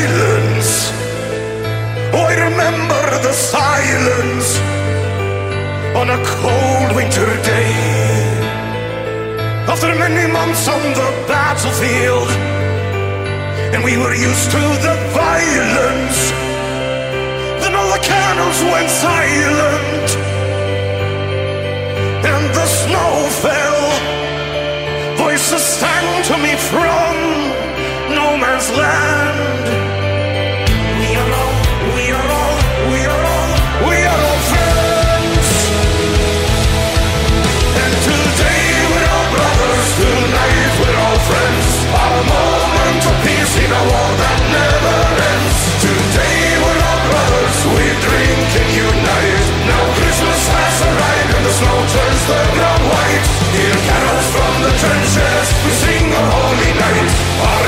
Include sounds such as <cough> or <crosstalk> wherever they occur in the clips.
silence. I remember the silence on a cold winter day. After many months on the battlefield, and we were used to the violence. Then all the cannons went silent, and the snow fell. Voices sang to me from no man's land. A war that never ends. Today we're not brothers. We drink and unite. Now Christmas has arrived and the snow turns the ground white. Hear carols from the trenches, we sing a holy night.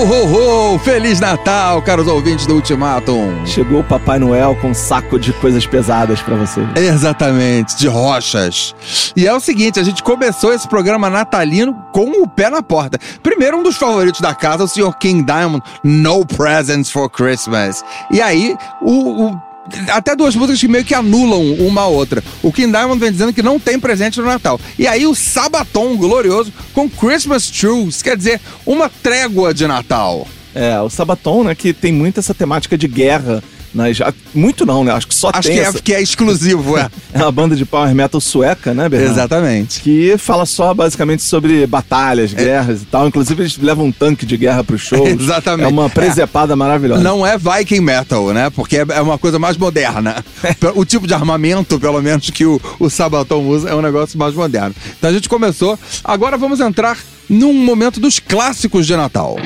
Ho, ho! Feliz Natal, caros ouvintes do Ultimatum! Chegou o Papai Noel com um saco de coisas pesadas pra você. Exatamente, de rochas. E é o seguinte, a gente começou esse programa natalino com o pé na porta. Primeiro, um dos favoritos da casa, o Sr. King Diamond, No Presents for Christmas. E aí, o, o até duas músicas que meio que anulam uma a outra. O King Diamond vem dizendo que não tem presente no Natal. E aí o Sabaton glorioso com Christmas Truce, quer dizer, uma trégua de Natal. É, o Sabaton, né, que tem muito essa temática de guerra nas, muito não, né? Acho que só Acho tem que é, que é exclusivo, é. <laughs> É uma banda de power metal sueca, né, Bernardo? Exatamente. Que fala só basicamente sobre batalhas, guerras e tal. Inclusive, eles levam um tanque de guerra pro show. <laughs> Exatamente. É uma presepada maravilhosa. Não é Viking Metal, né? Porque é é uma coisa mais moderna. <laughs> O tipo de armamento, pelo menos, que o, o Sabaton usa é um negócio mais moderno. Então a gente começou. Agora vamos entrar num momento dos clássicos de Natal.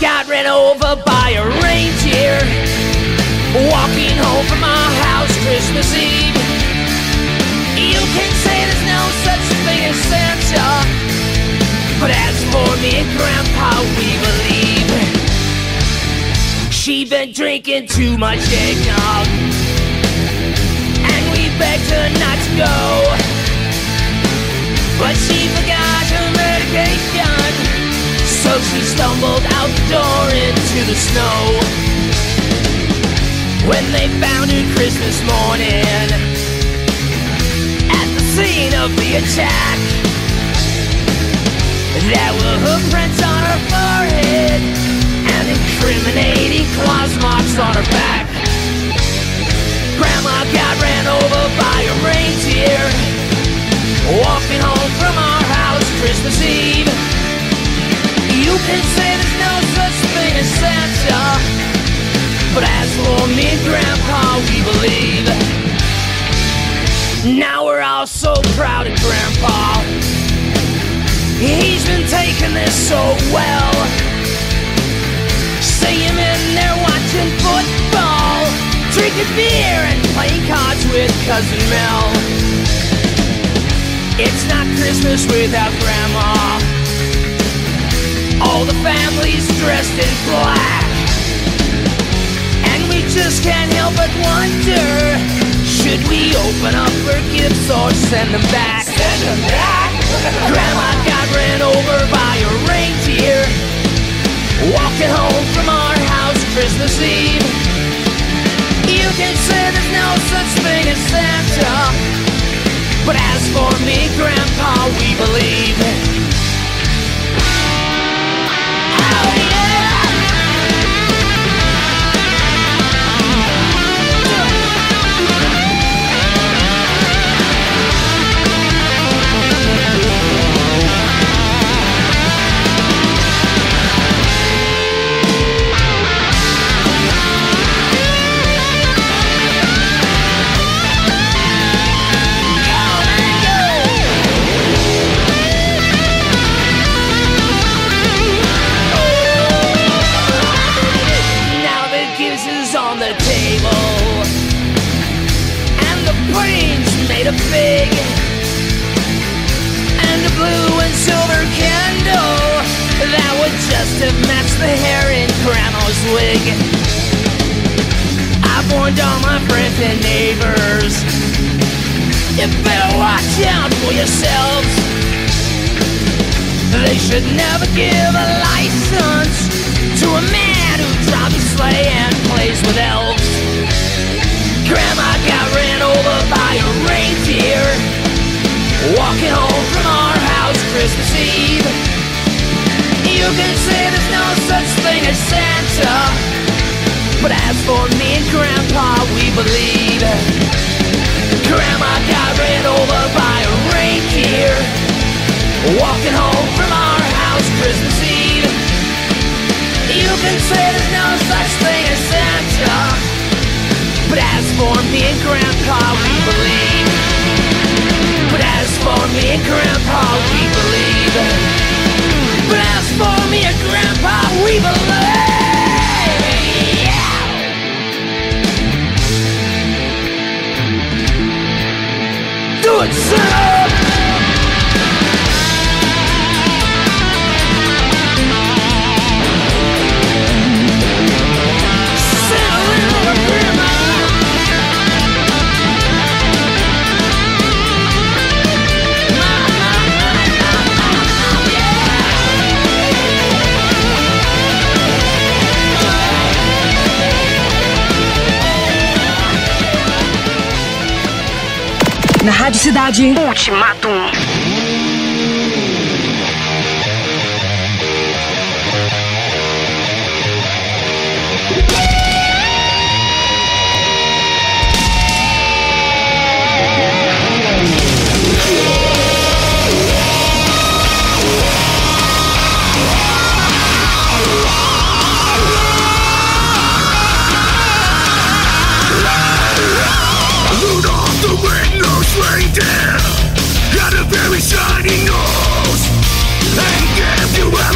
Got ran over by a reindeer Walking home from our house Christmas Eve. You can say there's no such thing as Santa But as for me and Grandpa, we believe. She been drinking too much eggnog And we begged her not to go. But she forgot so she stumbled out the door into the snow. When they found her Christmas morning at the scene of the attack, there were hoofprints on her forehead and incriminating claws marks on her back. Grandma got ran over by a reindeer walking home from our house Christmas Eve. Can say there's no such thing as Santa. But as for me and Grandpa, we believe. Now we're all so proud of Grandpa. He's been taking this so well. See him in there watching football. Drinking beer and playing cards with Cousin Mel. It's not Christmas without Grandma all the families dressed in black. And we just can't help but wonder Should we open up her gifts or send them back? Send them back! Grandma got ran over by a reindeer Walking home from our house Christmas Eve You can say there's no such thing as Santa But as for me, Grandpa, we believe warned all my friends and neighbors You better watch out for yourselves They should never give a license to a man who drives a sleigh and plays with elves. Grandma got ran over by a reindeer walking home from our house Christmas Eve. You can say there's no such thing as Santa, but as for me and Grandpa, we believe. Grandma got ran over by a reindeer walking home from our house Christmas Eve. You can say there's no such thing as Santa, but as for me and Grandpa, we believe. But as for me and Grandpa, we believe. But as for me and Grandpa, we believe. Good na Rádio Cidade. Ultimato. every shining nose and give you every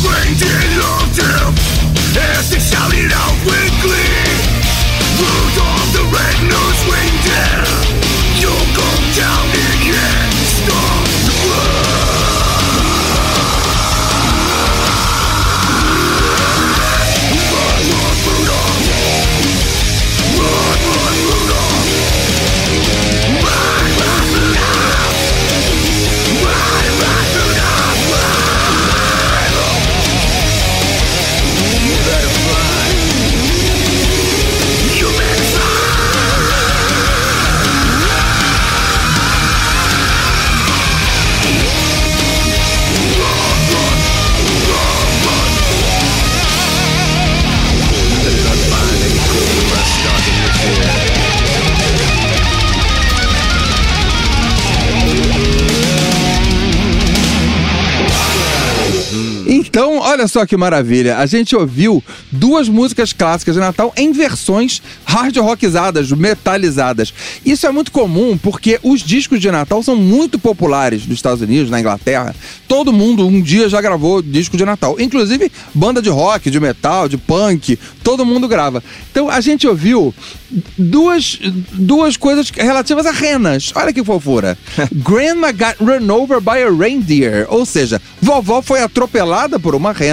再见 olha só que maravilha. A gente ouviu duas músicas clássicas de Natal em versões hard rockizadas, metalizadas. Isso é muito comum porque os discos de Natal são muito populares nos Estados Unidos, na Inglaterra. Todo mundo um dia já gravou disco de Natal. Inclusive banda de rock, de metal, de punk, todo mundo grava. Então a gente ouviu duas, duas coisas relativas a renas. Olha que fofura. <laughs> Grandma got run over by a reindeer. Ou seja, vovó foi atropelada por uma rena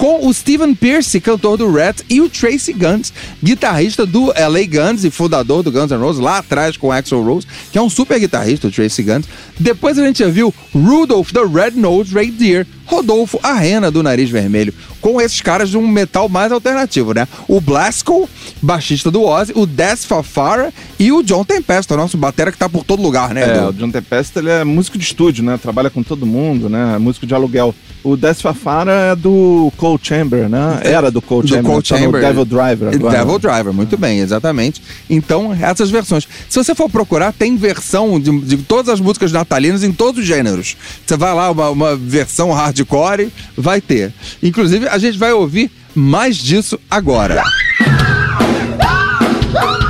com o Steven Pierce, cantor do Rat, e o Tracy Guns, guitarrista do LA Guns e fundador do Guns N' Roses, lá atrás com o Axl Rose, que é um super guitarrista, o Tracy Guns. Depois a gente já viu Rudolph the Red-Nosed Reindeer, Rodolfo, a rena do nariz vermelho, com esses caras de um metal mais alternativo, né? O Blasko, baixista do Ozzy, o Des Fafara e o John Tempesta, nosso batera que tá por todo lugar, né? É, Edu? o John Tempesta ele é músico de estúdio, né? Trabalha com todo mundo, né? É músico de aluguel. O Des Fafara é do Cold Chamber, né? Era do Cold Do Chamber. Cold tá no Chamber. Devil Driver agora. Devil Driver, muito bem, exatamente. Então, essas versões. Se você for procurar, tem versão de, de todas as músicas natalinas em todos os gêneros. Você vai lá, uma, uma versão hardcore, vai ter. Inclusive, a gente vai ouvir mais disso agora. <laughs>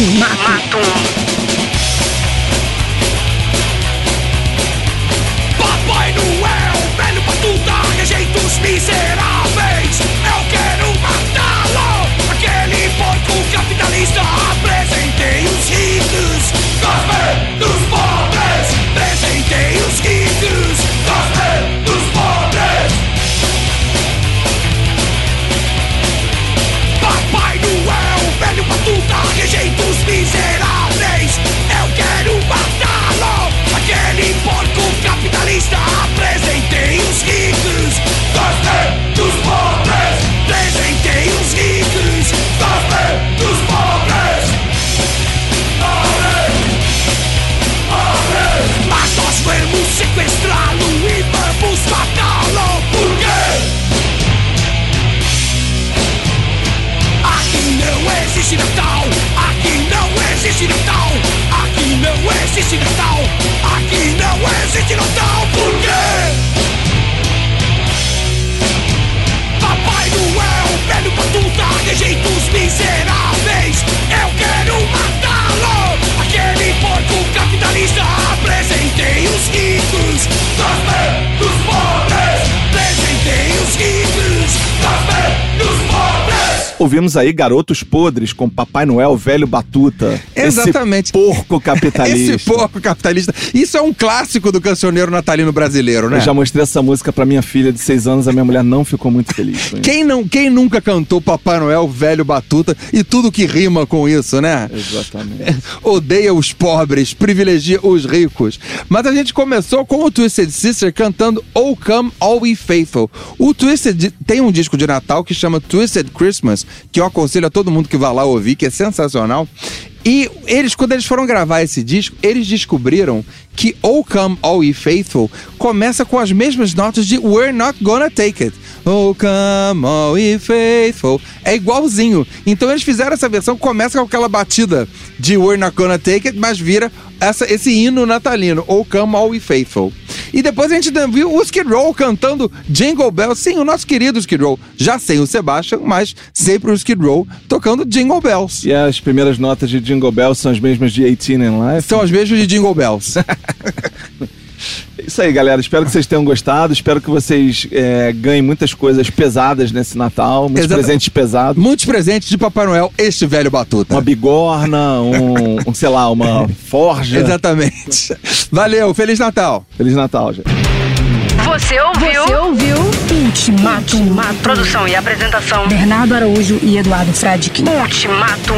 Ultimato. Papai Noel, velho batuta, rejeitos miseráveis. Eu quero matá-lo. Aquele porco capitalista. Apresentei os ricos, gospel dos pobres. Apresentei os ricos, gospel dos pobres. Papai Noel, velho batuta, rejeitos Kissing the stop. Ouvimos aí Garotos Podres com Papai Noel, Velho Batuta. Exatamente. <laughs> Esse porco capitalista. Esse porco capitalista. Isso é um clássico do cancioneiro natalino brasileiro, né? Eu já mostrei essa música pra minha filha de seis anos, a minha mulher não ficou muito feliz. quem, não, quem nunca cantou Papai Noel, Velho Batuta e tudo que rima com isso, né? Exatamente. <laughs> Odeia os pobres, privilegia os ricos. Mas a gente começou com o Twisted Sister cantando Oh Come All We Faithful. O Twisted tem um disco de Natal que chama Twisted Christmas, que eu aconselho a todo mundo que vá lá ouvir, que é sensacional. E eles, quando eles foram gravar esse disco, eles descobriram que Oh Come All Ye Faithful começa com as mesmas notas de We're Not Gonna Take It. Oh Come All Ye Faithful. É igualzinho. Então eles fizeram essa versão, começa com aquela batida de We're Not Gonna Take It, mas vira essa, esse hino natalino, Oh Come All Ye Faithful. E depois a gente viu o Skid Row cantando Jingle Bells. Sim, o nosso querido Skid Row. Já sem o Sebastian, mas sempre o Skid Row tocando Jingle Bells. E as primeiras notas de Jingle Bells são as mesmas de 18 and Life. São as mesmas de Jingle Bells. <laughs> Isso aí, galera. Espero que vocês tenham gostado. Espero que vocês é, ganhem muitas coisas pesadas nesse Natal. Muitos Exata- presentes pesados. Muitos presentes de Papai Noel, este velho batuta. Uma bigorna, um, um, sei lá, uma <laughs> forja. Exatamente. Valeu, Feliz Natal. Feliz Natal, gente. Você ouviu? Você ouviu Ultimatum. Produção e apresentação. Bernardo Araújo e Eduardo Fradkin. Ultimatum.